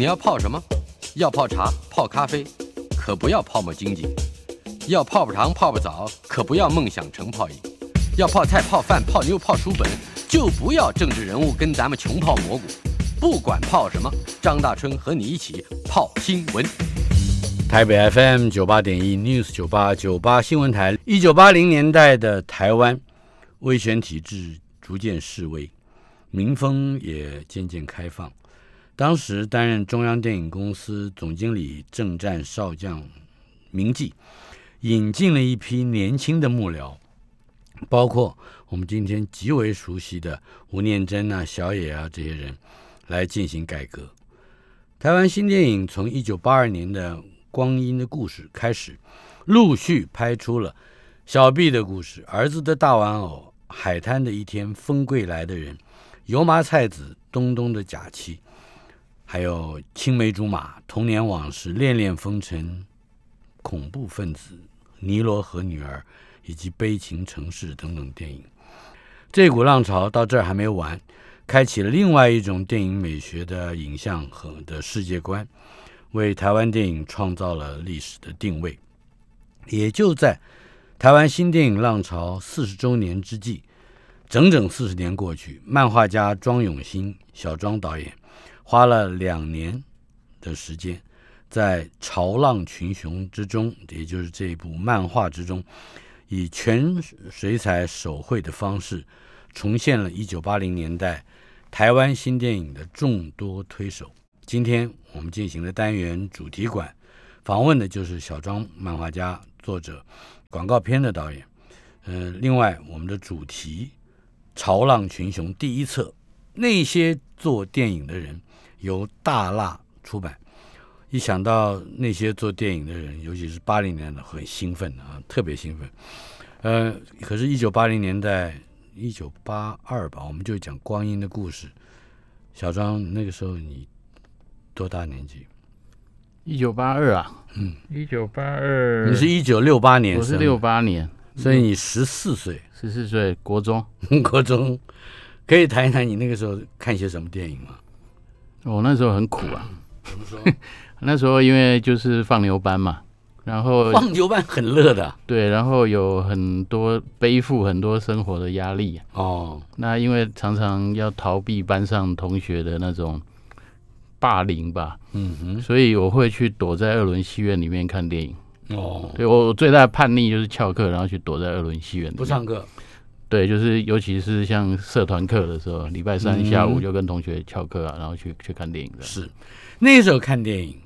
你要泡什么？要泡茶、泡咖啡，可不要泡沫经济；要泡泡糖、泡泡澡，可不要梦想成泡影；要泡菜、泡饭、泡妞、泡书本，就不要政治人物跟咱们穷泡蘑菇。不管泡什么，张大春和你一起泡新闻。台北 FM 九八点一 News 九八九八新闻台，一九八零年代的台湾，威权体制逐渐式微，民风也渐渐开放。当时担任中央电影公司总经理政战少将明记，引进了一批年轻的幕僚，包括我们今天极为熟悉的吴念真啊、小野啊这些人，来进行改革。台湾新电影从一九八二年的《光阴的故事》开始，陆续拍出了《小毕的故事》、《儿子的大玩偶》、《海滩的一天》、《风归来的人》、《油麻菜籽》、《东东的假期》。还有青梅竹马、童年往事、恋恋风尘、恐怖分子、尼罗河女儿以及悲情城市等等电影，这股浪潮到这儿还没完，开启了另外一种电影美学的影像和的世界观，为台湾电影创造了历史的定位。也就在台湾新电影浪潮四十周年之际，整整四十年过去，漫画家庄永新、小庄导演。花了两年的时间，在《潮浪群雄》之中，也就是这一部漫画之中，以全水彩手绘的方式，重现了一九八零年代台湾新电影的众多推手。今天我们进行的单元主题馆，访问的就是小庄漫画家、作者、广告片的导演。呃，另外我们的主题《潮浪群雄》第一册，那些做电影的人。由大蜡出版，一想到那些做电影的人，尤其是八零年的，很兴奋啊，特别兴奋。呃，可是，一九八零年代，一九八二吧，我们就讲《光阴的故事》。小庄，那个时候你多大年纪？一九八二啊，嗯，一九八二，你是一九六八年，我是六八年，所以你十四岁，十四岁，国中，国中，可以谈一谈你那个时候看些什么电影吗？我、哦、那时候很苦啊，怎么说？那时候因为就是放牛班嘛，然后放牛班很乐的，对，然后有很多背负很多生活的压力哦。那因为常常要逃避班上同学的那种霸凌吧，嗯哼，所以我会去躲在二轮戏院里面看电影。哦，对，我最大的叛逆就是翘课，然后去躲在二轮戏院不上课。对，就是尤其是像社团课的时候，礼拜三下午就跟同学翘课啊，嗯、然后去去看电影。是，那时候看电影，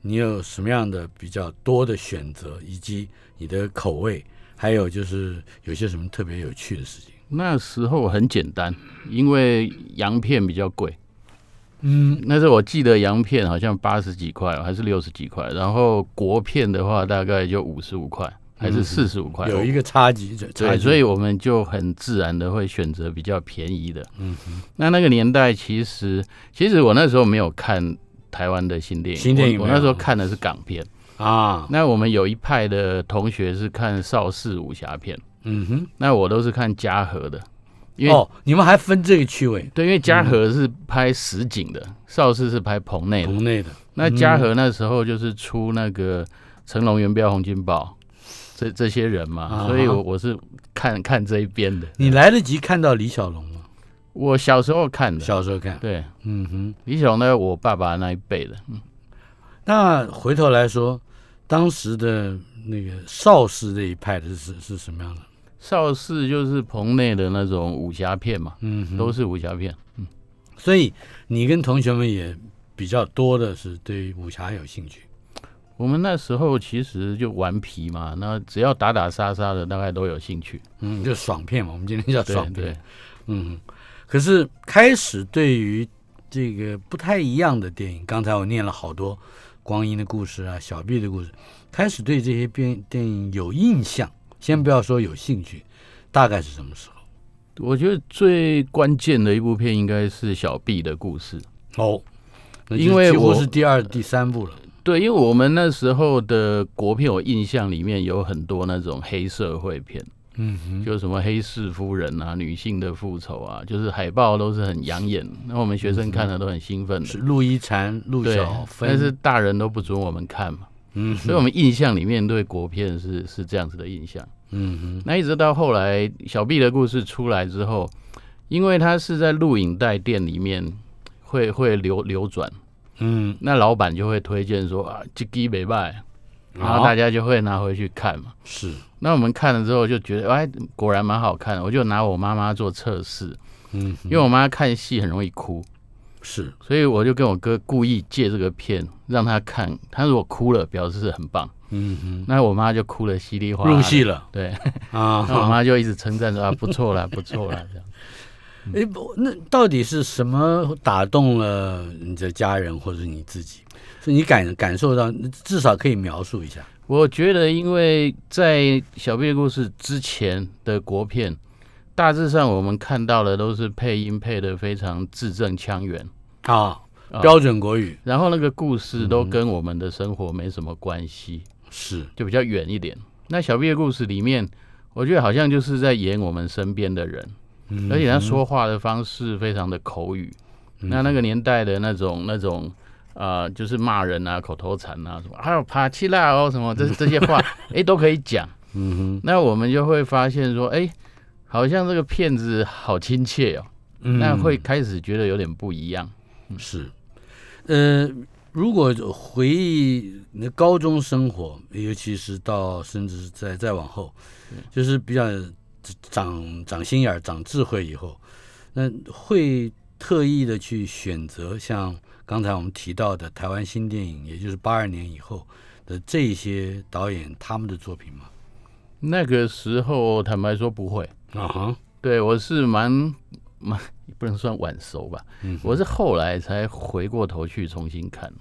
你有什么样的比较多的选择，以及你的口味，还有就是有些什么特别有趣的事情？那时候很简单，因为洋片比较贵。嗯，那时候我记得洋片好像八十几块，还是六十几块，然后国片的话大概就五十五块。还是四十五块，有一个差距，对，所以我们就很自然的会选择比较便宜的。嗯哼，那那个年代其实，其实我那时候没有看台湾的新电影，新电影，我那时候看的是港片。啊。那我们有一派的同学是看邵氏武侠片，嗯哼，那我都是看嘉禾的，因为哦，你们还分这个区位？对，因为嘉禾是拍实景的，邵氏是拍棚内的。棚内的，那嘉禾那时候就是出那个成龙、元彪、洪金宝。这这些人嘛，啊、所以我我是看看这一边的。你来得及看到李小龙吗？我小时候看的，小时候看。对，嗯哼，李小龙呢，我爸爸那一辈的。嗯，那回头来说，当时的那个邵氏这一派的是是什么样的？邵氏就是棚内的那种武侠片嘛，嗯，都是武侠片。嗯，所以你跟同学们也比较多的是对武侠有兴趣。我们那时候其实就顽皮嘛，那只要打打杀杀的，大概都有兴趣。嗯，就爽片嘛，我们今天叫爽片。嗯。可是开始对于这个不太一样的电影，刚才我念了好多《光阴的故事》啊，《小毕的故事》，开始对这些电电影有印象。先不要说有兴趣，大概是什么时候？我觉得最关键的一部片应该是《小毕的故事》哦，因为我是第二、第三部了。对，因为我们那时候的国片，我印象里面有很多那种黑社会片嗯哼，就什么黑市夫人啊，女性的复仇啊，就是海报都是很养眼，那我们学生看了都很兴奋。是陆一禅、陆小芬，但是大人都不准我们看嘛。嗯，所以我们印象里面对国片是是这样子的印象。嗯哼，那一直到后来小 B 的故事出来之后，因为他是在录影带店里面会会流流转，嗯，那老板就会推荐说啊，这机没卖，然后大家就会拿回去看嘛。是，那我们看了之后就觉得，哎，果然蛮好看的。我就拿我妈妈做测试，嗯，因为我妈看戏很容易哭。是，所以我就跟我哥故意借这个片让他看，他如果哭了，表示是很棒。嗯哼，那我妈就哭了，稀里哗啦，入戏了。对啊，那我妈就一直称赞说啊，不错啦，不错啦，这样。那到底是什么打动了你的家人或者你自己？是你感感受到，至少可以描述一下。我觉得，因为在小毕的故事之前的国片。大致上，我们看到的都是配音配的非常字正腔圆啊，标准国语。然后那个故事都跟我们的生活没什么关系，是就比较远一点。那小毕的故事里面，我觉得好像就是在演我们身边的人，而且他说话的方式非常的口语。那那个年代的那种那种啊，就是骂人啊、口头禅啊什么，还有爬起来哦什么这这些话，哎，都可以讲。嗯哼，那我们就会发现说，哎。好像这个骗子好亲切哦，那会开始觉得有点不一样。嗯、是，呃，如果回忆你的高中生活，尤其是到甚至是再再往后，就是比较长长心眼儿、长智慧以后，那会特意的去选择像刚才我们提到的台湾新电影，也就是八二年以后的这些导演他们的作品吗？那个时候，坦白说不会。啊哈，uh huh. 对，我是蛮蛮不能算晚熟吧，嗯、我是后来才回过头去重新看。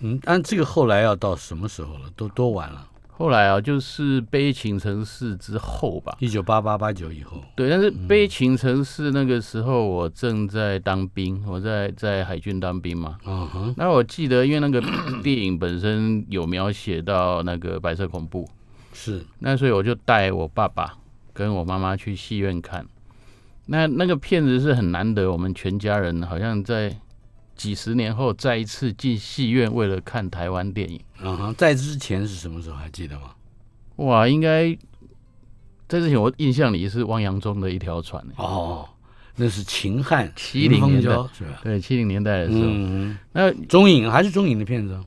嗯，但这个后来要到什么时候了？都多晚了？后来啊，就是《悲情城市》之后吧，一九八八八九以后。对，但是《悲情城市》那个时候我正在当兵，我在在海军当兵嘛。嗯哼、uh，huh. 那我记得，因为那个 电影本身有描写到那个白色恐怖，是，那所以我就带我爸爸。跟我妈妈去戏院看，那那个片子是很难得，我们全家人好像在几十年后再一次进戏院，为了看台湾电影。嗯哼，在之前是什么时候还记得吗？哇，应该在之前，我印象里是汪洋中的一条船。哦，那是秦汉七零年代是吧？对，七零年代的时候。嗯，那中影还是中影的片子？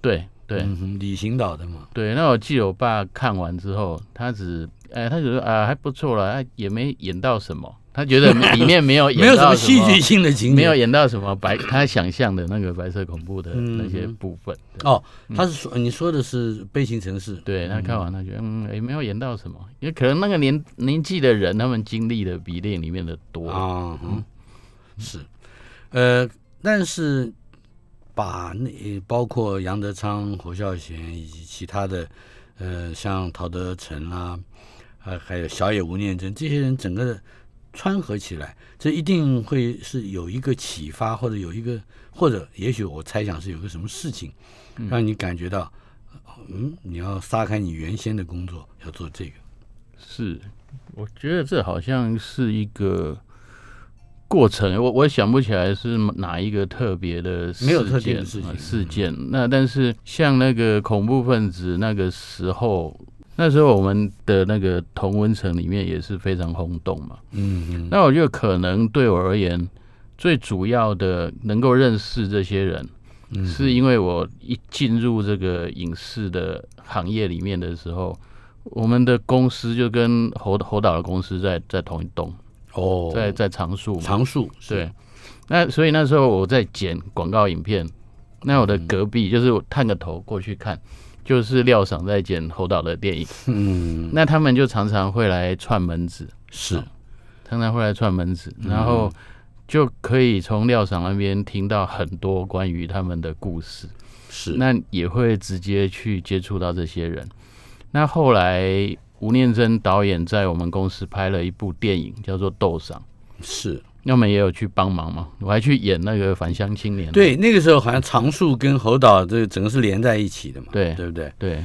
对对，李行导的嘛。对，那我记得我爸看完之后，他只。哎，他觉得啊还不错了，也没演到什么，他觉得里面没有 演到，没有什么戏剧性的情节，没有演到什么白他想象的那个白色恐怖的那些部分。哦，他是说你说的是《悲情城市》，对，他看完他觉得嗯也没有演到什么，因为可能那个年年纪的人他们经历的比电影里面的多。啊，嗯，是，呃，但是把那包括杨德昌、侯孝贤以及其他的呃像陶德辰啊。啊，还有小野吴念真这些人，整个的串合起来，这一定会是有一个启发，或者有一个，或者也许我猜想是有个什么事情，让你感觉到，嗯，你要撒开你原先的工作，要做这个。是，我觉得这好像是一个过程，我我想不起来是哪一个特别的事件，没有特定的事情，事件。那但是像那个恐怖分子那个时候。那时候我们的那个同温层里面也是非常轰动嘛，嗯嗯，那我觉得可能对我而言，最主要的能够认识这些人，是因为我一进入这个影视的行业里面的时候，我们的公司就跟侯侯导的公司在在同一栋哦，在在长树长树对，那所以那时候我在剪广告影片，那我的隔壁就是我探个头过去看。就是廖赏在剪侯导的电影，嗯，那他们就常常会来串门子，是，常常会来串门子，然后就可以从廖赏那边听到很多关于他们的故事，是，那也会直接去接触到这些人。那后来吴念真导演在我们公司拍了一部电影，叫做《斗赏》，是。要么也有去帮忙嘛，我还去演那个返乡青年。对，那个时候好像常树跟侯导这个整个是连在一起的嘛，对，对不对？对。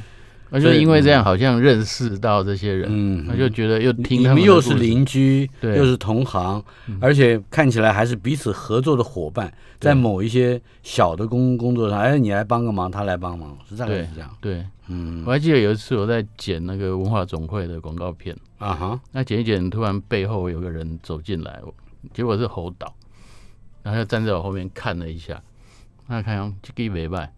而且因为这样好像认识到这些人，嗯，他就觉得又听他们又是邻居，对，又是同行，而且看起来还是彼此合作的伙伴，在某一些小的工工作上，哎，你来帮个忙，他来帮忙，是这样，是这样，对，嗯，我还记得有一次我在剪那个文化总会的广告片，啊哈，那剪一剪，突然背后有个人走进来，结果是侯导，然后就站在我后面看了一下，那看样这个没卖。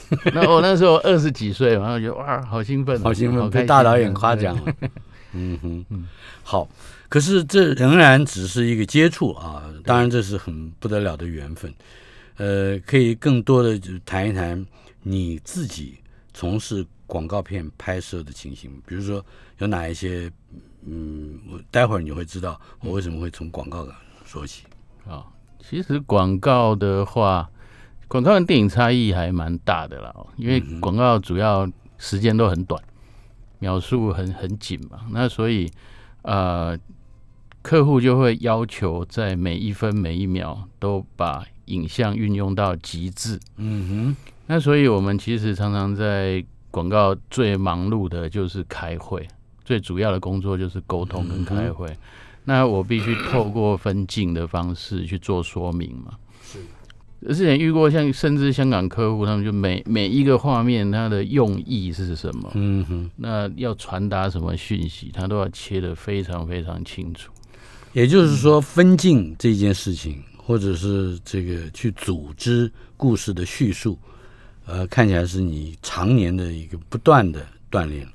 那我那时候二十几岁，然后觉得哇，好兴奋，好兴奋，被大导演夸奖了。嗯哼，嗯，好。可是这仍然只是一个接触啊，当然这是很不得了的缘分。呃，可以更多的就谈一谈你自己从事广告片拍摄的情形，比如说有哪一些，嗯，我待会儿你会知道我为什么会从广告说起。啊，其实广告的话。广告跟电影差异还蛮大的啦，因为广告主要时间都很短，秒数很很紧嘛，那所以呃，客户就会要求在每一分每一秒都把影像运用到极致。嗯哼，那所以我们其实常常在广告最忙碌的就是开会，最主要的工作就是沟通跟开会。那我必须透过分镜的方式去做说明嘛。是。之前遇过像甚至香港客户，他们就每每一个画面它的用意是什么？嗯哼，那要传达什么讯息，他都要切得非常非常清楚。也就是说，分镜这件事情，或者是这个去组织故事的叙述，呃，看起来是你常年的一个不断的锻炼。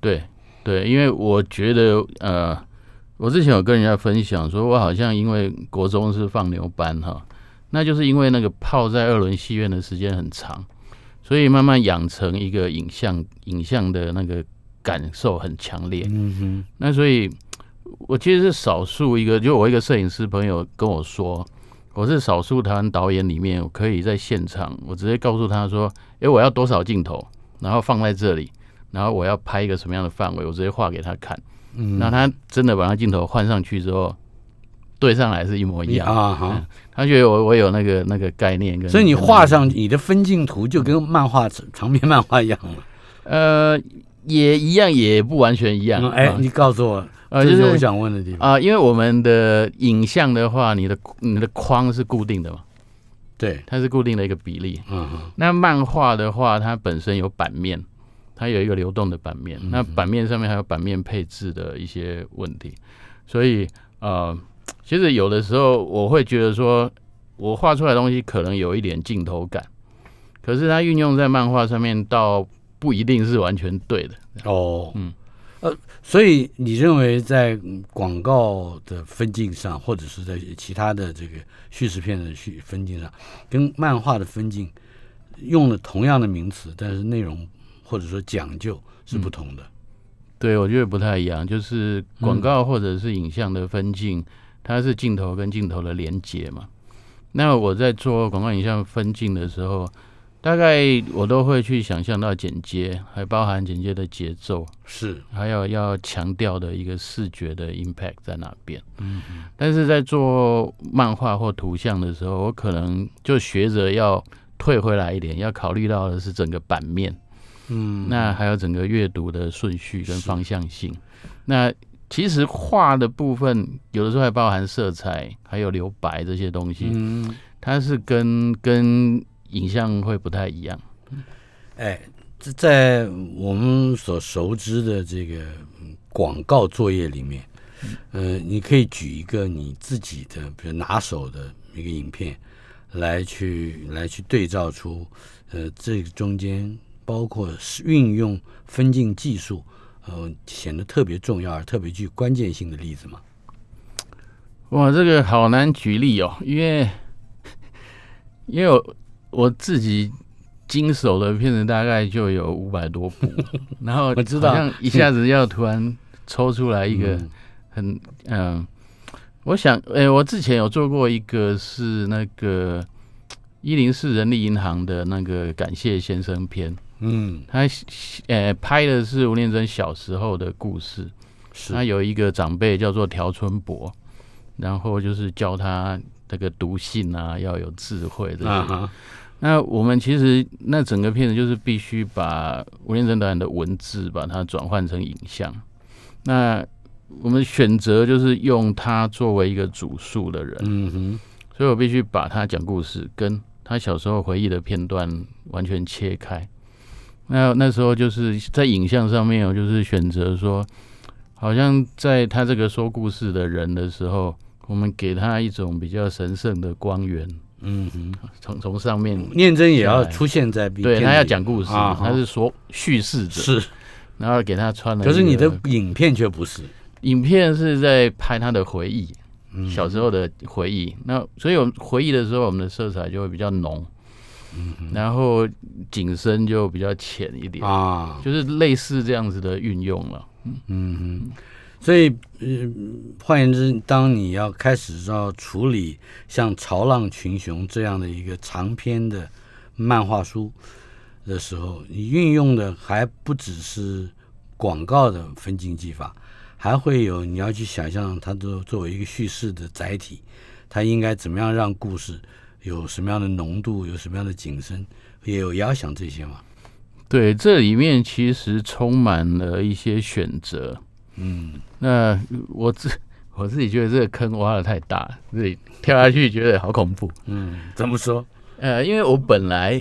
对对，因为我觉得，呃，我之前有跟人家分享，说我好像因为国中是放牛班哈。那就是因为那个泡在二轮戏院的时间很长，所以慢慢养成一个影像影像的那个感受很强烈。嗯哼。那所以，我其实是少数一个，就我一个摄影师朋友跟我说，我是少数台湾导演里面，我可以在现场，我直接告诉他说，诶，我要多少镜头，然后放在这里，然后我要拍一个什么样的范围，我直接画给他看。嗯。那他真的把他镜头换上去之后。对上来是一模一样 啊！哈、嗯，他觉得我我有那个那个概念跟，所以你画上你的分镜图就跟漫画长篇漫画一样了。呃，也一样，也不完全一样。哎、嗯，你告诉我，呃，这是我想问的地方啊、呃。因为我们的影像的话，你的你的框是固定的嘛？对，它是固定的一个比例。嗯哼。那漫画的话，它本身有版面，它有一个流动的版面。那版面上面还有版面配置的一些问题，所以呃。其实有的时候我会觉得说，我画出来的东西可能有一点镜头感，可是它运用在漫画上面，倒不一定是完全对的。哦，嗯，呃，所以你认为在广告的分镜上，或者是在其他的这个叙事片的叙分镜上，跟漫画的分镜用了同样的名词，但是内容或者说讲究是不同的。嗯、对，我觉得不太一样，就是广告或者是影像的分镜。它是镜头跟镜头的连接嘛？那我在做广告影像分镜的时候，大概我都会去想象到剪接，还包含剪接的节奏，是还有要强调的一个视觉的 impact 在哪边。嗯，但是在做漫画或图像的时候，我可能就学着要退回来一点，要考虑到的是整个版面。嗯，那还有整个阅读的顺序跟方向性。那其实画的部分有的时候还包含色彩，还有留白这些东西，嗯，它是跟跟影像会不太一样。哎，这在我们所熟知的这个广告作业里面，呃，你可以举一个你自己的，比如拿手的一个影片，来去来去对照出，呃，这个中间包括运用分镜技术。呃，显得特别重要而特别具关键性的例子吗？哇，这个好难举例哦，因为因为我我自己经手的片子大概就有五百多部，然后我知道，一下子要突然抽出来一个很嗯、呃，我想，哎、欸，我之前有做过一个是那个一零四人力银行的那个感谢先生篇。嗯，他呃拍的是吴念真小时候的故事，是他有一个长辈叫做条春伯，然后就是教他这个读信啊，要有智慧这些。啊、那我们其实那整个片子就是必须把吴念真导演的文字把它转换成影像。那我们选择就是用他作为一个主述的人，嗯哼，所以我必须把他讲故事跟他小时候回忆的片段完全切开。那那时候就是在影像上面，我就是选择说，好像在他这个说故事的人的时候，我们给他一种比较神圣的光源。嗯哼，从从上面，念真也要出现在，对他要讲故事，他是说叙事者，是，然后给他穿了。可是你的影片却不是，影片是在拍他的回忆，小时候的回忆。那所以我们回忆的时候，我们的色彩就会比较浓。嗯，然后景深就比较浅一点啊，就是类似这样子的运用了。嗯嗯，所以嗯，换言之，当你要开始要处理像《潮浪群雄》这样的一个长篇的漫画书的时候，你运用的还不只是广告的分镜技法，还会有你要去想象它都作为一个叙事的载体，它应该怎么样让故事。有什么样的浓度，有什么样的景深，也有也要想这些嘛。对，这里面其实充满了一些选择。嗯，那我自 我自己觉得这个坑挖的太大，自己跳下去觉得好恐怖。嗯，怎么说？呃，因为我本来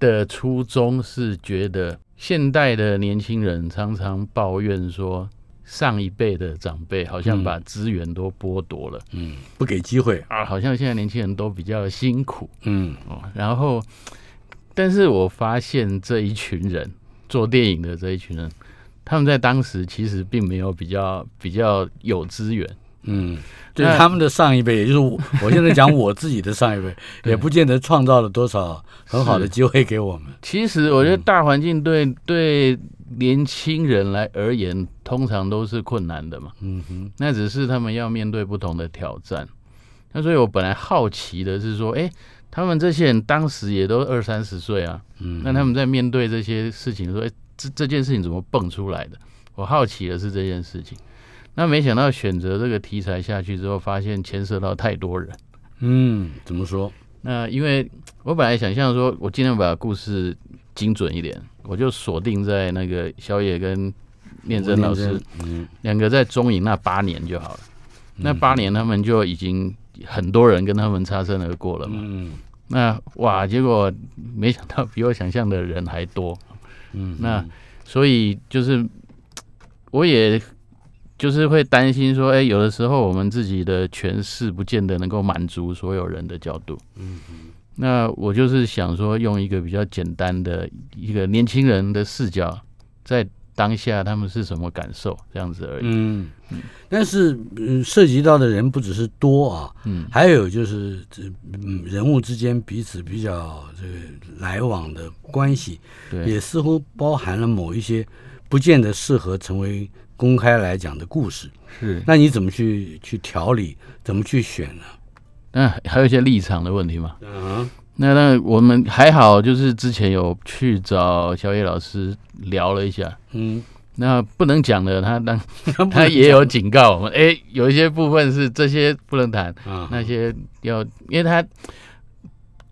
的初衷是觉得现代的年轻人常常抱怨说。上一辈的长辈好像把资源都剥夺了，嗯，不给机会。啊，好像现在年轻人都比较辛苦，嗯。哦，然后，但是我发现这一群人做电影的这一群人，他们在当时其实并没有比较比较有资源，嗯，对他们的上一辈，也就是我，我现在讲我自己的上一辈，也不见得创造了多少很好的机会给我们。其实我觉得大环境对对。年轻人来而言，通常都是困难的嘛。嗯哼，那只是他们要面对不同的挑战。那所以我本来好奇的是说，哎、欸，他们这些人当时也都二三十岁啊。嗯，那他们在面对这些事情，说，哎、欸，这这件事情怎么蹦出来的？我好奇的是这件事情。那没想到选择这个题材下去之后，发现牵涉到太多人。嗯，怎么说？那因为我本来想象说，我尽量把故事精准一点。我就锁定在那个小野跟念真老师两个在中影那八年就好了。那八年他们就已经很多人跟他们擦身而过了嘛。嗯那哇，结果没想到比我想象的人还多。嗯，那所以就是我也就是会担心说，哎，有的时候我们自己的诠释不见得能够满足所有人的角度。嗯。那我就是想说，用一个比较简单的一个年轻人的视角，在当下他们是什么感受，这样子而已。嗯，但是嗯，涉及到的人不只是多啊，嗯，还有就是这嗯人物之间彼此比较这个来往的关系，对，也似乎包含了某一些不见得适合成为公开来讲的故事。是，那你怎么去去调理，怎么去选呢？那还有一些立场的问题嘛。嗯，那那我们还好，就是之前有去找小野老师聊了一下。嗯，那不能讲的，他当他也有警告我们，哎，有一些部分是这些不能谈，那些要，因为他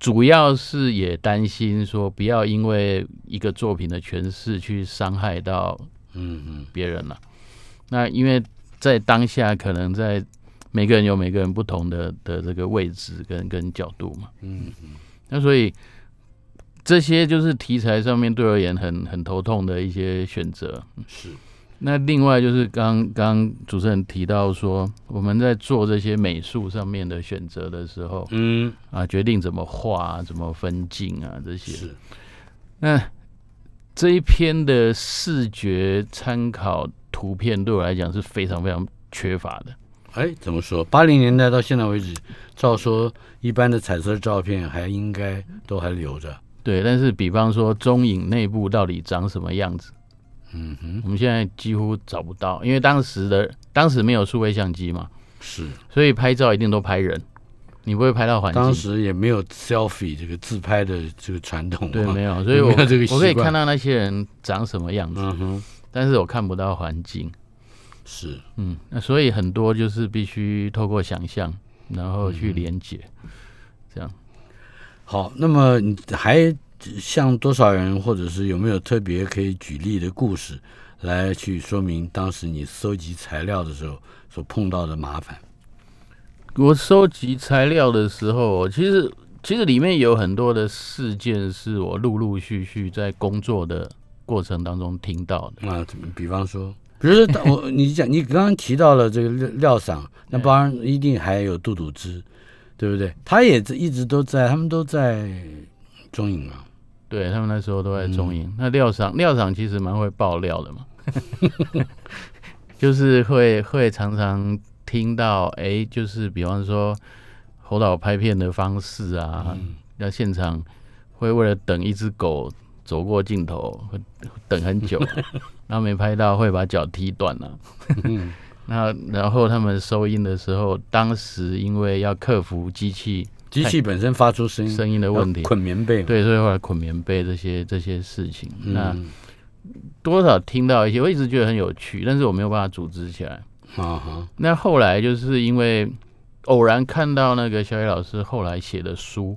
主要是也担心说，不要因为一个作品的诠释去伤害到嗯嗯别人了。那因为在当下可能在。每个人有每个人不同的的这个位置跟跟角度嘛，嗯嗯，那所以这些就是题材上面对而言很很头痛的一些选择。是，那另外就是刚刚主持人提到说，我们在做这些美术上面的选择的时候，嗯啊，决定怎么画、怎么分镜啊这些。是，那这一篇的视觉参考图片对我来讲是非常非常缺乏的。哎，怎么说？八零年代到现在为止，照说一般的彩色照片还应该都还留着。对，但是比方说中影内部到底长什么样子？嗯哼，我们现在几乎找不到，因为当时的当时没有数位相机嘛，是，所以拍照一定都拍人，你不会拍到环境。当时也没有 selfie 这个自拍的这个传统，对，没有，所以我我可以看到那些人长什么样子，嗯哼，但是我看不到环境。是，嗯，那所以很多就是必须透过想象，然后去连接，嗯、这样。好，那么你还向多少人，或者是有没有特别可以举例的故事，来去说明当时你搜集材料的时候所碰到的麻烦？我收集材料的时候，其实其实里面有很多的事件是我陆陆续续在工作的过程当中听到的啊，比方说，比如说 我你讲你刚刚提到了这个廖廖桑，那当然一定还有杜笃之，对不对？他也一直都在，他们都在中影啊，对他们那时候都在中影。嗯、那廖桑廖桑其实蛮会爆料的嘛，就是会会常常。听到哎、欸，就是比方说侯导拍片的方式啊，要、嗯、现场会为了等一只狗走过镜头，会等很久，然后没拍到会把脚踢断了。嗯、那然后他们收音的时候，当时因为要克服机器机器本身发出声音声音的问题，捆棉被，对，所以后来捆棉被这些这些事情，嗯、那多少听到一些，我一直觉得很有趣，但是我没有办法组织起来。啊哈！那后来就是因为偶然看到那个小野老师后来写的书，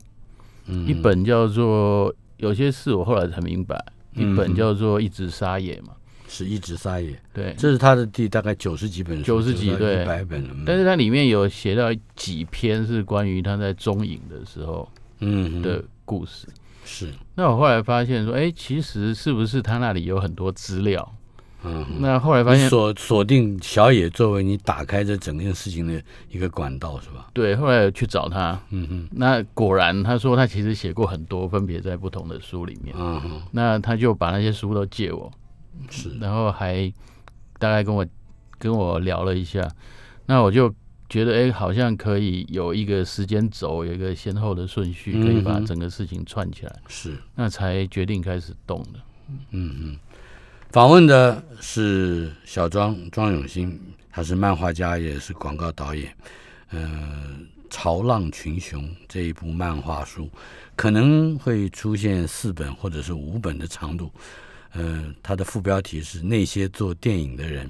嗯，一本叫做《有些事我后来才明白》，一本叫做《一直撒野》嘛，是一直撒野。对，这是他的第大概九十几本书，九十几对一百本了。但是它里面有写到几篇是关于他在中影的时候，嗯的故事。是。那我后来发现说，哎，其实是不是他那里有很多资料？嗯，那后来发现锁锁定小野作为你打开这整件事情的一个管道是吧？对，后来去找他，嗯哼，那果然他说他其实写过很多，分别在不同的书里面，嗯哼，那他就把那些书都借我，是，然后还大概跟我跟我聊了一下，那我就觉得哎，好像可以有一个时间轴，有一个先后的顺序，可以把整个事情串起来，是，那才决定开始动的，嗯嗯。访问的是小庄庄永新，他是漫画家，也是广告导演。呃，《潮浪群雄》这一部漫画书可能会出现四本或者是五本的长度。呃，它的副标题是《那些做电影的人》，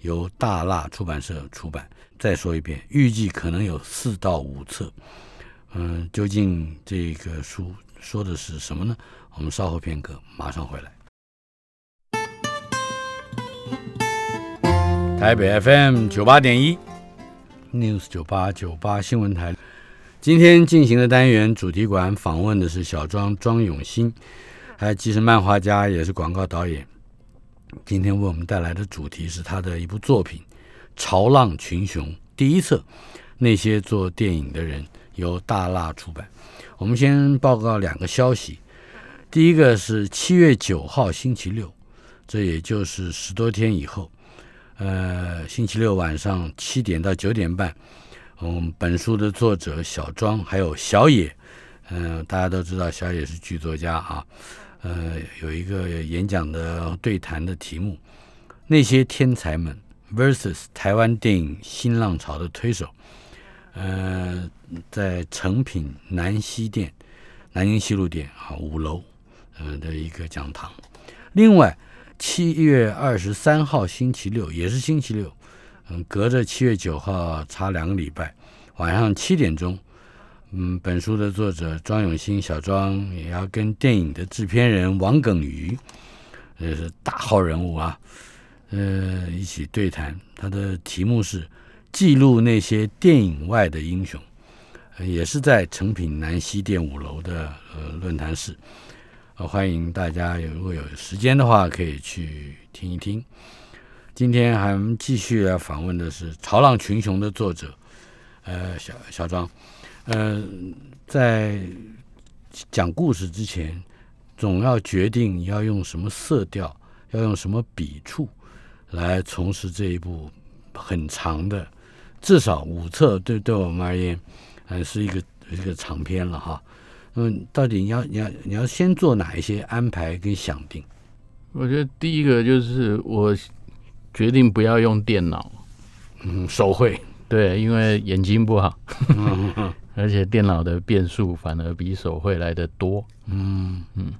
由大辣出版社出版。再说一遍，预计可能有四到五册。嗯、究竟这个书说的是什么呢？我们稍后片刻，马上回来。台北 FM 九八点一，News 九八九八新闻台，今天进行的单元主题馆访问的是小庄庄永新，还既是漫画家，也是广告导演。今天为我们带来的主题是他的一部作品《潮浪群雄》第一册，那些做电影的人，由大辣出版。我们先报告两个消息，第一个是七月九号星期六，这也就是十多天以后。呃，星期六晚上七点到九点半，嗯，本书的作者小庄还有小野，嗯、大家都知道小野是剧作家啊，呃，有一个演讲的对谈的题目，那些天才们 vs 台湾电影新浪潮的推手，呃，在诚品南西店，南京西路店啊五楼，呃的一个讲堂，另外。七月二十三号星期六也是星期六，嗯，隔着七月九号差两个礼拜，晚上七点钟，嗯，本书的作者庄永新小庄也要跟电影的制片人王耿瑜，呃，是大号人物啊，呃，一起对谈。他的题目是记录那些电影外的英雄，也是在诚品南西店五楼的呃论坛室。欢迎大家有，如果有时间的话，可以去听一听。今天还继续要访问的是《潮浪群雄》的作者，呃，小小庄。呃，在讲故事之前，总要决定你要用什么色调，要用什么笔触来从事这一部很长的，至少五册，对对我们而言，还是一个一个长篇了哈。嗯，到底你要你要你要先做哪一些安排跟想定？我觉得第一个就是我决定不要用电脑，嗯，手绘，对，因为眼睛不好，而且电脑的变数反而比手绘来的多，嗯嗯。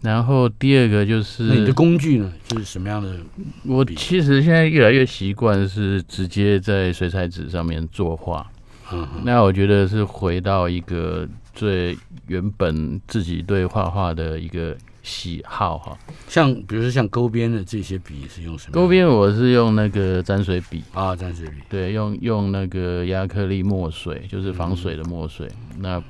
然后第二个就是你的工具呢，就是什么样的？我其实现在越来越习惯是直接在水彩纸上面作画，嗯，那我觉得是回到一个。最原本自己对画画的一个喜好哈。像比如说像勾边的这些笔是用什么？勾边我是用那个沾水笔啊，沾水笔。对，用用那个亚克力墨水，就是防水的墨水。嗯、那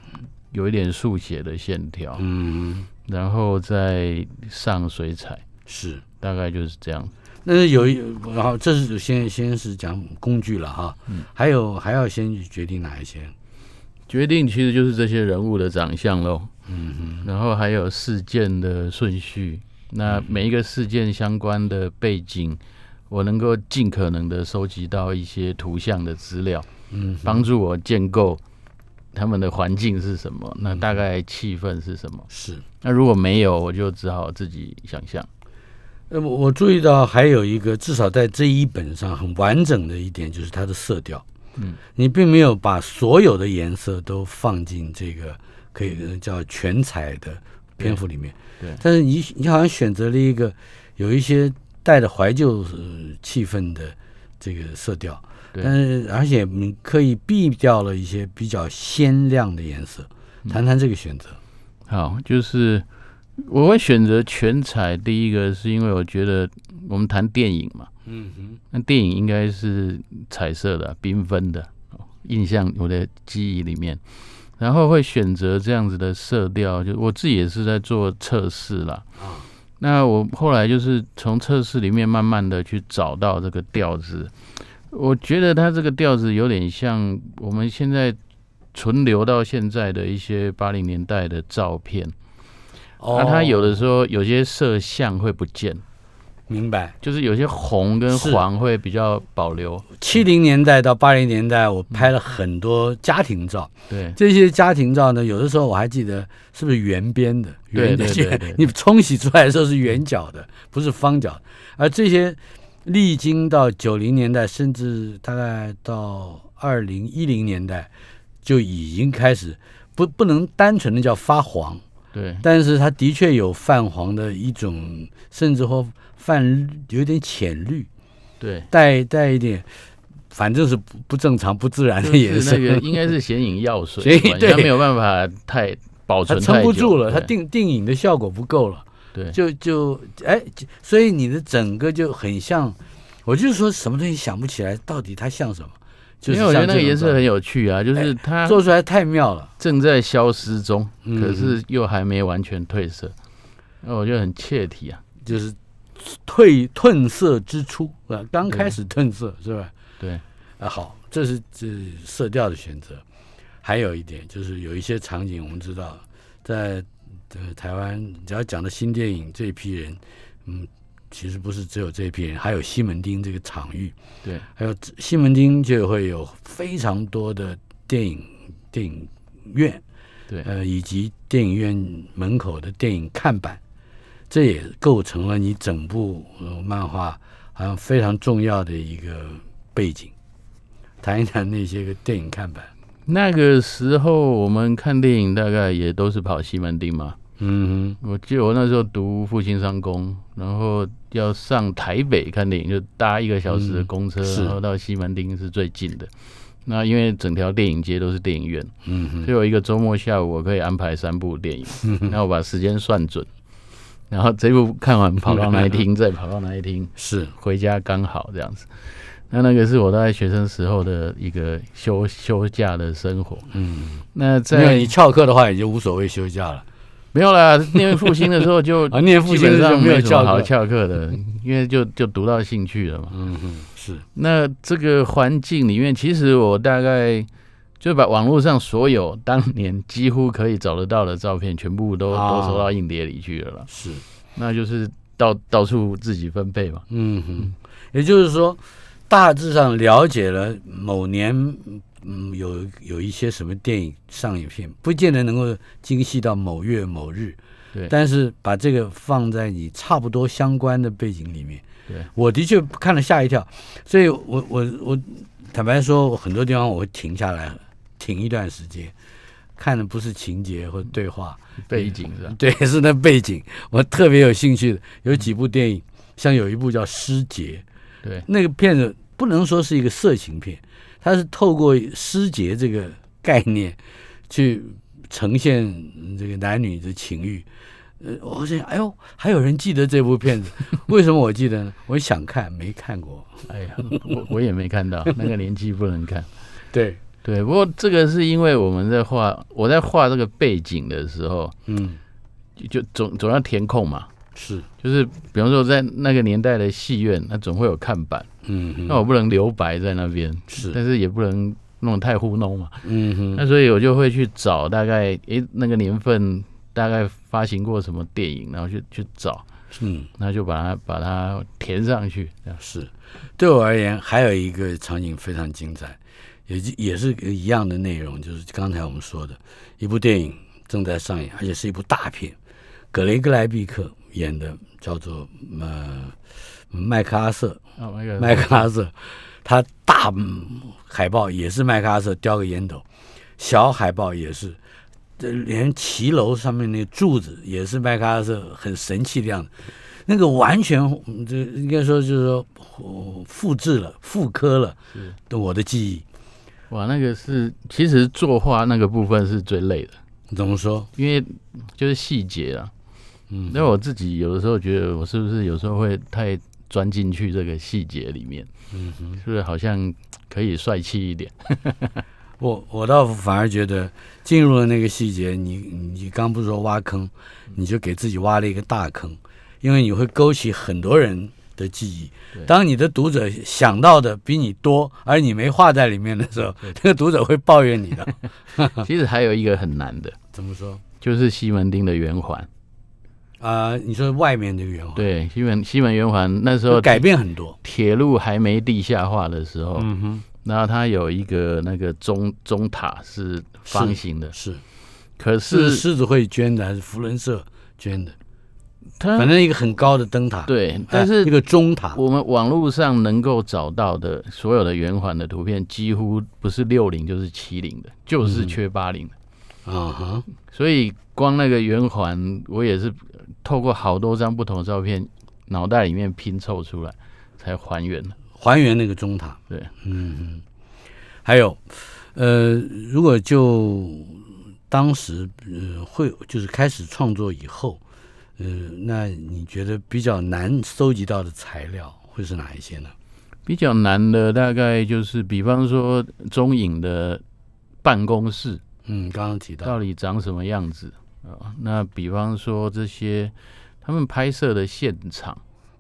有一点速写的线条，嗯，然后再上水彩，是大概就是这样。那是有一，然后这是先先是讲工具了哈，嗯，还有还要先决定哪一些？决定其实就是这些人物的长相喽，嗯哼，然后还有事件的顺序，那每一个事件相关的背景，我能够尽可能的收集到一些图像的资料，嗯，帮助我建构。他们的环境是什么？那大概气氛是什么？是。那如果没有，我就只好自己想象。那么我注意到还有一个，至少在这一本上很完整的一点，就是它的色调。嗯，你并没有把所有的颜色都放进这个可以叫全彩的篇幅里面。对。但是你你好像选择了一个有一些带着怀旧气氛的这个色调。但是，而且你可以避掉了一些比较鲜亮的颜色。谈谈这个选择。好，就是我会选择全彩。第一个是因为我觉得我们谈电影嘛，嗯哼，那电影应该是彩色的、缤纷的，印象我的记忆里面。然后会选择这样子的色调，就我自己也是在做测试啦。啊，那我后来就是从测试里面慢慢的去找到这个调子。我觉得它这个调子有点像我们现在存留到现在的一些八零年代的照片，那它有的时候有些色相会不见，明白？就是有些红跟黄会比较保留。七零年代到八零年代，我拍了很多家庭照，对这些家庭照呢，有的时候我还记得是不是圆边的？对对对，你冲洗出来的时候是圆角的，不是方角，而这些。历经到九零年代，甚至大概到二零一零年代，就已经开始不不能单纯的叫发黄，对，但是它的确有泛黄的一种，甚至或泛有点浅绿，对，带带一点，反正是不不正常、不自然的颜色。那个应该是显影药水，对，它没有办法太保存太，它撑不住了，它定定影的效果不够了。对，就就哎，所以你的整个就很像，我就是说什么东西想不起来，到底它像什么？就是、因为我觉得那个颜色很有趣啊，就是它做出来太妙了，正在消失中，可是又还没完全褪色，那、嗯、我觉得很切题啊，就是褪褪色之初啊，刚开始褪色是吧？对，啊好，这是这色调的选择，还有一点就是有一些场景我们知道在。呃台湾只要讲的新电影这一批人，嗯，其实不是只有这一批人，还有西门町这个场域，对，还有西门町就会有非常多的电影电影院，对，呃，以及电影院门口的电影看板，这也构成了你整部呃漫画好像非常重要的一个背景。谈一谈那些个电影看板。那个时候我们看电影大概也都是跑西门町嘛。嗯哼，我记得我那时候读复兴商工，然后要上台北看电影，就搭一个小时的公车，然后到西门町是最近的。那因为整条电影街都是电影院，嗯哼，所以我一个周末下午我可以安排三部电影，然后我把时间算准，然后这部看完跑到哪一厅，再跑到哪一厅，是回家刚好这样子。那那个是我在学生时候的一个休休假的生活。嗯，那在你翘课的话，也就无所谓休假了。没有啦，念复兴的时候就 啊，念复兴的时候没有翘好翘课的，因为就就读到兴趣了嘛。嗯嗯，是。那这个环境里面，其实我大概就把网络上所有当年几乎可以找得到的照片，全部都、啊、都收到硬碟里去了啦。是，那就是到到处自己分配嘛。嗯哼，也就是说。大致上了解了某年，嗯，有有一些什么电影上映片，不见得能够精细到某月某日，对。但是把这个放在你差不多相关的背景里面，对。我的确看了吓一跳，所以我我我坦白说，我很多地方我会停下来，停一段时间，看的不是情节或对话，背景是吧？对，是那背景，我特别有兴趣的有几部电影，像有一部叫《失节》。对，那个片子不能说是一个色情片，它是透过失节这个概念去呈现这个男女的情欲。呃，我想，哎呦，还有人记得这部片子？为什么我记得呢？我想看，没看过。哎呀，我我也没看到，那个年纪不能看。对对，不过这个是因为我们在画，我在画这个背景的时候，嗯，就总总要填空嘛。是，就是比方说在那个年代的戏院，那总会有看板。嗯，那我不能留白在那边，是，但是也不能弄太糊弄嘛。嗯哼，那所以我就会去找大概，诶、欸，那个年份。大概发行过什么电影，然后去去找，嗯，那就把它把它填上去。这样是，对我而言，还有一个场景非常精彩，也也是一样的内容，就是刚才我们说的一部电影正在上演，而且是一部大片，格雷格莱毕克演的，叫做呃麦克阿瑟，哦，麦克阿瑟，他大海报也是麦克阿瑟叼个烟斗，小海报也是。这连骑楼上面那柱子也是麦克阿瑟很神气的样子，那个完全这应该说就是说复制了、复刻了我的记忆。哇，那个是其实作画那个部分是最累的。怎么说？因为就是细节啊。嗯，那我自己有的时候觉得我是不是有时候会太钻进去这个细节里面？嗯哼，是不是好像可以帅气一点？我我倒反而觉得进入了那个细节，你你刚不是说挖坑，你就给自己挖了一个大坑，因为你会勾起很多人的记忆。当你的读者想到的比你多，而你没画在里面的时候，这个读者会抱怨你的。其实还有一个很难的，怎么说？就是西门町的圆环。啊、呃，你说外面这个圆环？对，西门西门圆环那时候改变很多，铁路还没地下化的时候。嗯哼。然后它有一个那个中中塔是方形的，是，是可是狮子会捐的还是福伦社捐的？它反正一个很高的灯塔，对，但是一个中塔，我们网络上能够找到的所有的圆环的图片，几乎不是六零就是七零的，就是缺八零的。啊哈、嗯，所以光那个圆环，我也是透过好多张不同的照片，脑袋里面拼凑出来才还原的。还原那个中塔，对，嗯嗯，还有，呃，如果就当时呃会就是开始创作以后，呃，那你觉得比较难收集到的材料会是哪一些呢？比较难的大概就是，比方说中影的办公室，嗯，刚刚提到到底长什么样子啊？那比方说这些他们拍摄的现场。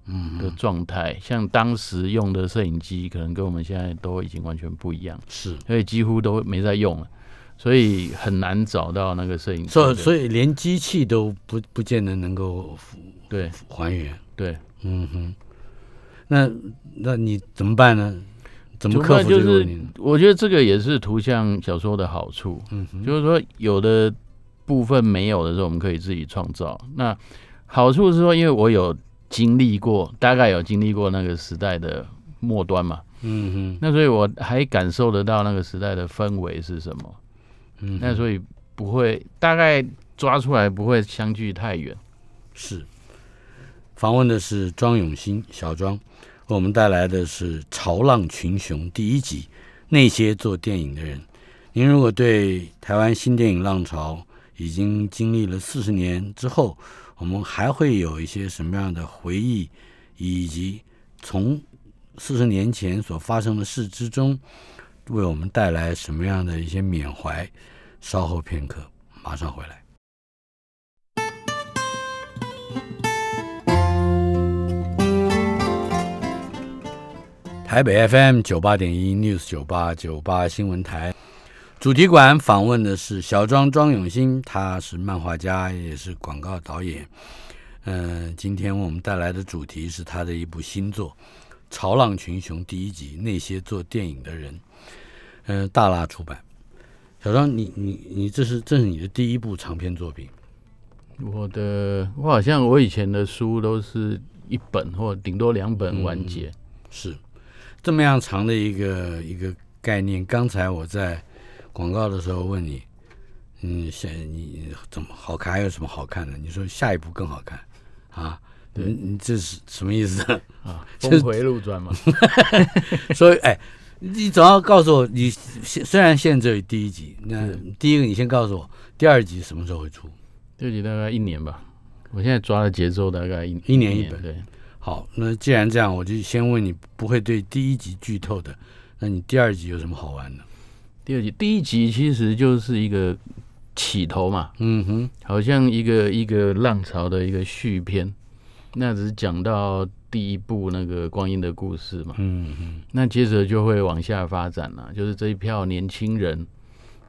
嗯的状态，像当时用的摄影机，可能跟我们现在都已经完全不一样，是，所以几乎都没在用了，所以很难找到那个摄影机。所以，所以连机器都不不见得能够对还原。对，嗯哼。那那你怎么办呢？怎么克服这个问题？就是我觉得这个也是图像小说的好处，嗯哼，就是说有的部分没有的时候，我们可以自己创造。那好处是说，因为我有。经历过，大概有经历过那个时代的末端嘛，嗯哼，那所以我还感受得到那个时代的氛围是什么，嗯，那所以不会大概抓出来不会相距太远。是，访问的是庄永新小庄，为我们带来的是《潮浪群雄》第一集，那些做电影的人。您如果对台湾新电影浪潮已经经历了四十年之后，我们还会有一些什么样的回忆，以及从四十年前所发生的事之中，为我们带来什么样的一些缅怀？稍后片刻，马上回来。台北 FM 九八点一 News 九八九八新闻台。主题馆访问的是小庄庄永新，他是漫画家，也是广告导演。嗯、今天我们带来的主题是他的一部新作《潮浪群雄》第一集，那些做电影的人。嗯、呃，大蜡出版。小张，你你你，这是这是你的第一部长篇作品？我的，我好像我以前的书都是一本或顶多两本完结。嗯、是这么样长的一个一个概念。刚才我在。广告的时候问你，嗯，现你怎么好看？还有什么好看的？你说下一部更好看啊？对，你这是什么意思啊？峰回路转嘛。所以，哎，你总要告诉我，你虽然现在只有第一集，那第一个你先告诉我，第二集什么时候会出？第二集大概一年吧。我现在抓的节奏大概一一年一本。对，好，那既然这样，我就先问你，不会对第一集剧透的，那你第二集有什么好玩的？第二集，第一集其实就是一个起头嘛，嗯哼，好像一个一个浪潮的一个续篇，那只是讲到第一部那个光阴的故事嘛，嗯嗯，那接着就会往下发展了，就是这一票年轻人，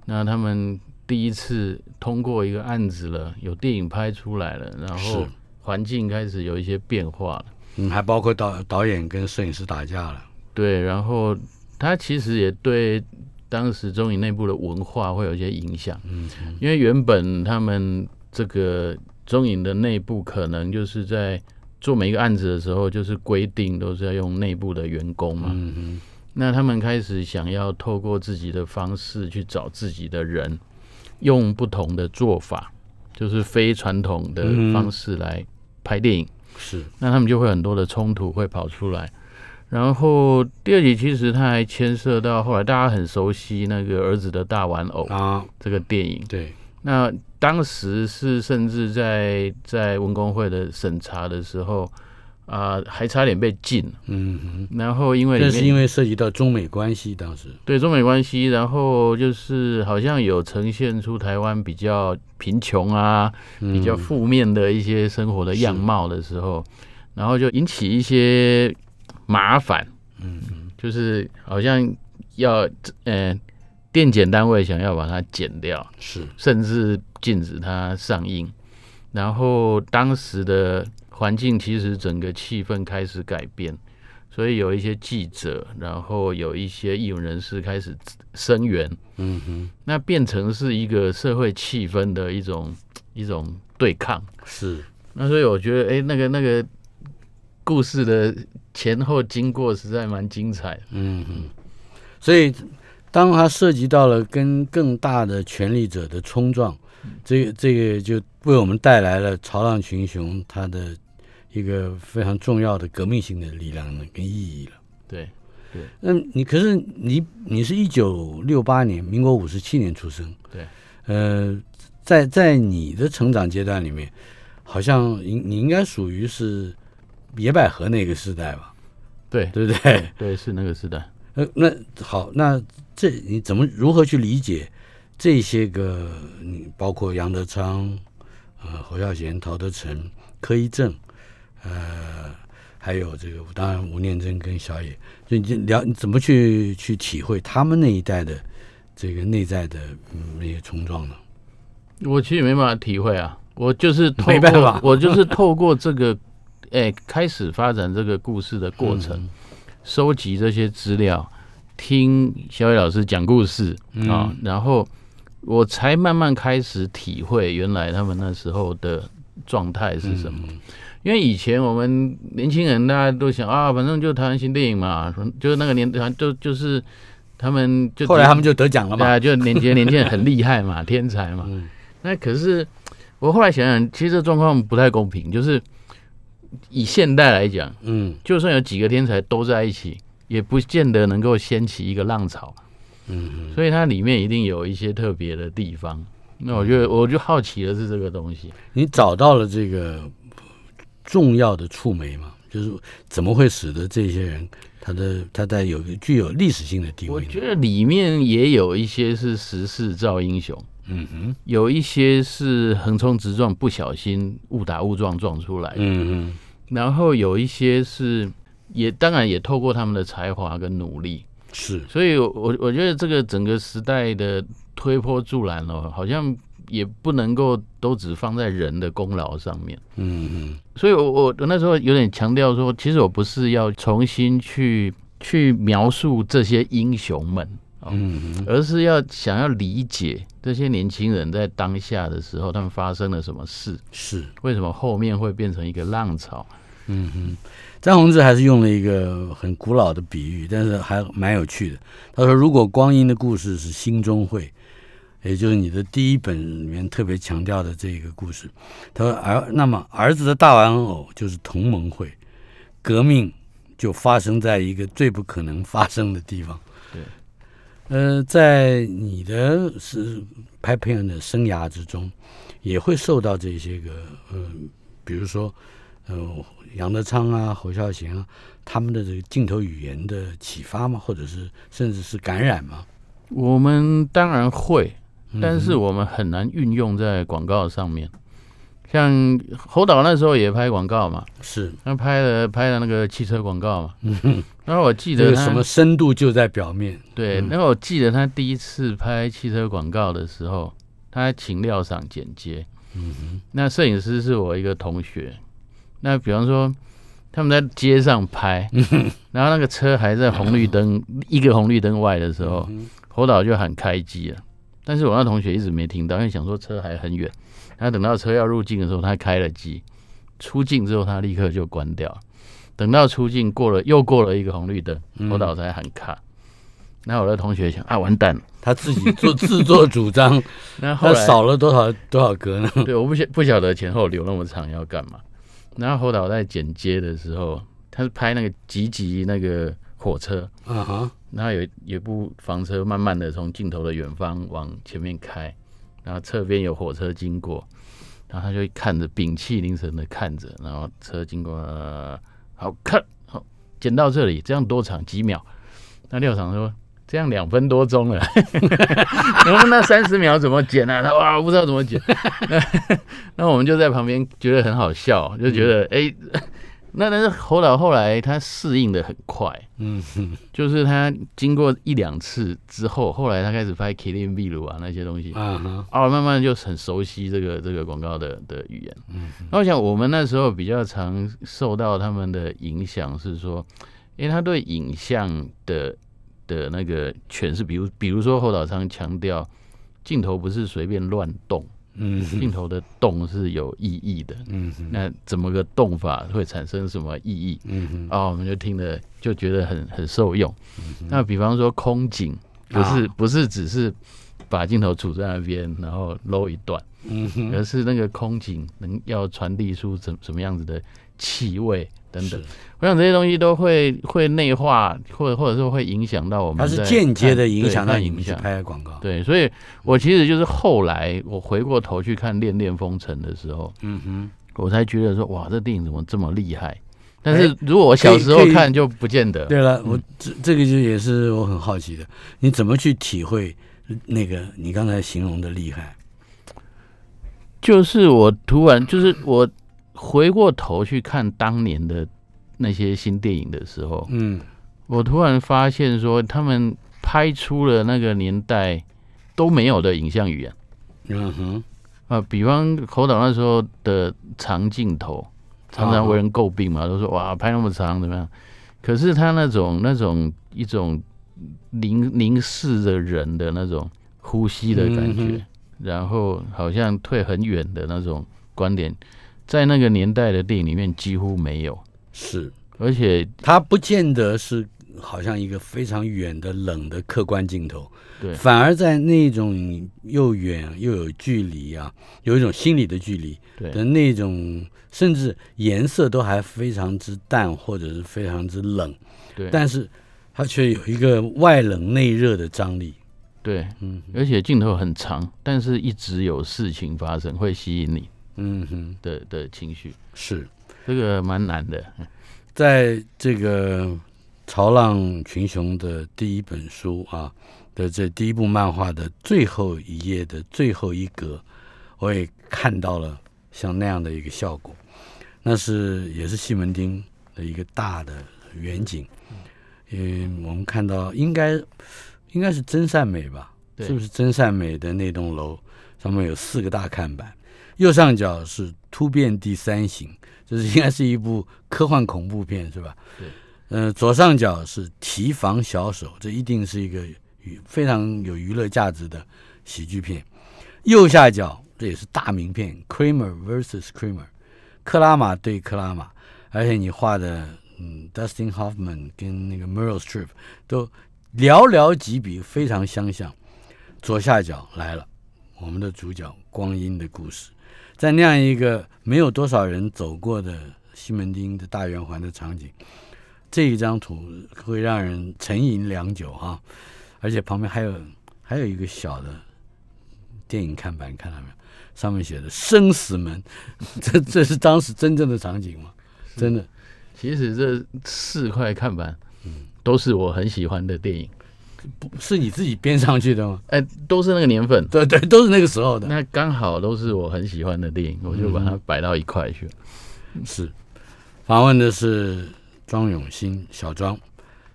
那他们第一次通过一个案子了，有电影拍出来了，然后环境开始有一些变化了，嗯，还包括导导演跟摄影师打架了，对，然后他其实也对。当时中影内部的文化会有一些影响，嗯，因为原本他们这个中影的内部可能就是在做每一个案子的时候，就是规定都是要用内部的员工嘛，那他们开始想要透过自己的方式去找自己的人，用不同的做法，就是非传统的方式来拍电影，是，那他们就会很多的冲突会跑出来。然后第二集其实他还牵涉到后来大家很熟悉那个儿子的大玩偶啊。这个电影，对，那当时是甚至在在文工会的审查的时候啊，还差点被禁，嗯哼，然后因为这是因为涉及到中美关系，当时。对中美关系，然后就是好像有呈现出台湾比较贫穷啊，比较负面的一些生活的样貌的时候，然后就引起一些。麻烦，嗯嗯，就是好像要，呃，电检单位想要把它剪掉，是，甚至禁止它上映。然后当时的环境其实整个气氛开始改变，所以有一些记者，然后有一些艺文人士开始声援，嗯哼，那变成是一个社会气氛的一种一种对抗。是，那所以我觉得，哎，那个那个故事的。前后经过实在蛮精彩的，嗯哼，所以当它涉及到了跟更大的权力者的冲撞，这个这个就为我们带来了《潮浪群雄》它的一个非常重要的革命性的力量呢跟意义了。对对，那你可是你你是一九六八年，民国五十七年出生，对，呃，在在你的成长阶段里面，好像你你应该属于是。野百合那个时代吧，对对不对？对，是那个时代。呃，那好，那这你怎么如何去理解这些个？你包括杨德昌、呃侯孝贤、陶德成、柯一正，呃，还有这个当然吴念真跟小野，就你聊你怎么去去体会他们那一代的这个内在的、嗯、那些冲撞呢？我其实没办法体会啊，我就是没办法，我就是透过这个。哎，开始发展这个故事的过程，嗯、收集这些资料，听小野老师讲故事啊、嗯，然后我才慢慢开始体会原来他们那时候的状态是什么。嗯、因为以前我们年轻人大家都想啊，反正就台湾新电影嘛，就是那个年代就就是他们就后来他们就得奖了嘛，啊、就年轻年轻人很厉害嘛，天才嘛。嗯、那可是我后来想想，其实这状况不太公平，就是。以现代来讲，嗯，就算有几个天才都在一起，也不见得能够掀起一个浪潮，嗯，所以它里面一定有一些特别的地方。那我觉得，我就好奇的是这个东西。你找到了这个重要的触媒吗？就是怎么会使得这些人他的他在有个具有历史性的地位？我觉得里面也有一些是时势造英雄。嗯哼，有一些是横冲直撞，不小心误打误撞撞出来的。嗯嗯，然后有一些是也当然也透过他们的才华跟努力。是，所以我我觉得这个整个时代的推波助澜哦，好像也不能够都只放在人的功劳上面。嗯嗯，所以我我我那时候有点强调说，其实我不是要重新去去描述这些英雄们。嗯，而是要想要理解这些年轻人在当下的时候，他们发生了什么事？是为什么后面会变成一个浪潮？嗯哼，张宏志还是用了一个很古老的比喻，但是还蛮有趣的。他说：“如果光阴的故事是心中会，也就是你的第一本里面特别强调的这个故事，他说儿那么儿子的大玩偶就是同盟会，革命就发生在一个最不可能发生的地方。”对呃，在你的是拍片的生涯之中，也会受到这些个，嗯、呃，比如说，呃，杨德昌啊、侯孝贤啊，他们的这个镜头语言的启发吗？或者是甚至是感染吗？我们当然会，但是我们很难运用在广告上面。像侯导那时候也拍广告嘛，是，他拍了拍了那个汽车广告嘛，嗯，然后我记得什么深度就在表面，对，然后我记得他第一次拍汽车广告的时候，他请廖赏剪接，嗯哼，那摄影师是我一个同学，那比方说他们在街上拍，然后那个车还在红绿灯一个红绿灯外的时候，侯导就喊开机了，但是我那同学一直没听到，因为想说车还很远。他等到车要入境的时候，他开了机；出境之后，他立刻就关掉。等到出境过了，又过了一个红绿灯，侯导才喊卡。那我的同学想啊，完蛋了，他自己做 自作主张。那后来少了多少多少格呢？对，我不晓不晓得前后留那么长要干嘛。然后侯导在剪接的时候，他是拍那个吉吉那个火车，啊哈，然后有有部房车慢慢的从镜头的远方往前面开。然后侧边有火车经过，然后他就看着，屏气凝神的看着，然后车经过，好看，好剪到这里，这样多长？几秒？那廖赏说，这样两分多钟了，然后那三十秒怎么剪啊？他哇，我不知道怎么剪。那那我们就在旁边觉得很好笑，就觉得哎。那但是侯导后来他适应的很快，嗯。哼，就是他经过一两次之后，后来他开始拍麒麟秘鲁啊那些东西，啊哈，哦，慢慢就很熟悉这个这个广告的的语言，嗯，那我想我们那时候比较常受到他们的影响是说，因为他对影像的的那个诠释，比如比如说侯导昌强调镜头不是随便乱动。嗯，镜头的动是有意义的。嗯，那怎么个动法会产生什么意义？嗯哼，哦，我们就听了就觉得很很受用。那比方说空景，不是不是只是把镜头杵在那边，然后搂一段，嗯哼，而是那个空景能要传递出怎什么样子的气味。等等，我想这些东西都会会内化，或者或者说会影响到我们。它是间接的影响到影响拍广告。对，所以我其实就是后来我回过头去看《恋恋风尘》的时候，嗯哼，我才觉得说哇，这电影怎么这么厉害？但是如果我小时候看就不见得。对了，我这这个就也是我很好奇的，你怎么去体会那个你刚才形容的厉害？就是我突然就是我。回过头去看当年的那些新电影的时候，嗯，我突然发现说，他们拍出了那个年代都没有的影像语言。嗯哼，啊，比方侯导那时候的长镜头，常常为人诟病嘛，都说哇，拍那么长怎么样？可是他那种那种一种凝凝视着人的那种呼吸的感觉，然后好像退很远的那种观点。在那个年代的电影里面几乎没有，是，而且它不见得是好像一个非常远的冷的客观镜头，对，反而在那种又远又有距离啊，有一种心理的距离，对。的那种，甚至颜色都还非常之淡或者是非常之冷，对，但是它却有一个外冷内热的张力，对，嗯，而且镜头很长，但是一直有事情发生会吸引你。嗯哼。的的情绪。是。这个蛮难的，在这个《潮浪群雄》的第一本书啊的这第一部漫画的最后一页的最后一格，我也看到了像那样的一个效果，那是也是西门町的一个大的远景，嗯，我们看到应该应该是真善美吧？是不是真善美的那栋楼上面有四个大看板？右上角是突变第三型，这是应该是一部科幻恐怖片，是吧？对。呃，左上角是提防小手，这一定是一个非常有娱乐价值的喜剧片。右下角这也是大名片，Kramer vs Kramer，克拉玛对克拉玛，而且你画的嗯，Dustin Hoffman 跟那个 Meryl Streep 都寥寥几笔，非常相像。左下角来了，我们的主角光阴的故事。在那样一个没有多少人走过的西门町的大圆环的场景，这一张图会让人沉吟良久哈。而且旁边还有还有一个小的电影看板，看到没有？上面写的“生死门”，这这是当时真正的场景吗？真的。其实这四块看板，嗯，都是我很喜欢的电影，不是你自己编上去的吗？哎，都是那个年份，对对，都是那个时候的。那刚好都是我很喜欢的电影，我就把它摆到一块去。嗯、是，访问的是庄永新小庄，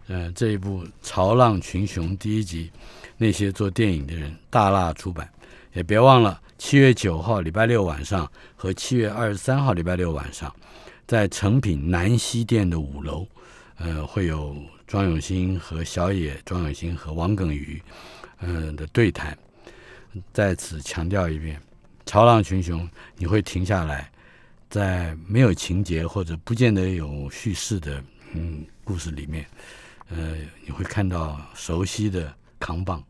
呃，这一部《潮浪群雄》第一集，那些做电影的人，大辣出版，也别忘了七月九号礼拜六晚上和七月二十三号礼拜六晚上。在诚品南西店的五楼，呃，会有庄永新和小野、庄永新和王耿瑜，嗯、呃、的对谈。在此强调一遍，《潮浪群雄》你会停下来，在没有情节或者不见得有叙事的嗯故事里面，呃，你会看到熟悉的扛棒。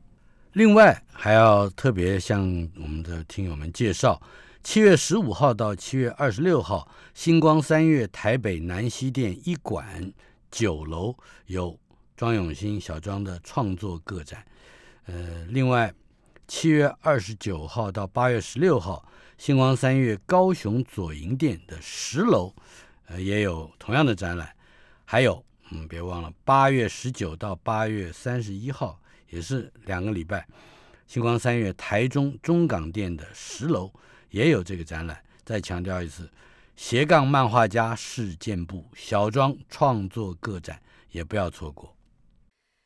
另外，还要特别向我们的听友们介绍。七月十五号到七月二十六号，星光三月台北南西店一馆九楼有庄永新小庄的创作个展。呃，另外，七月二十九号到八月十六号，星光三月高雄左营店的十楼，呃，也有同样的展览。还有，嗯，别忘了八月十九到八月三十一号，也是两个礼拜，星光三月台中中港店的十楼。也有这个展览，再强调一次，斜杠漫画家事件簿小庄创作个展也不要错过。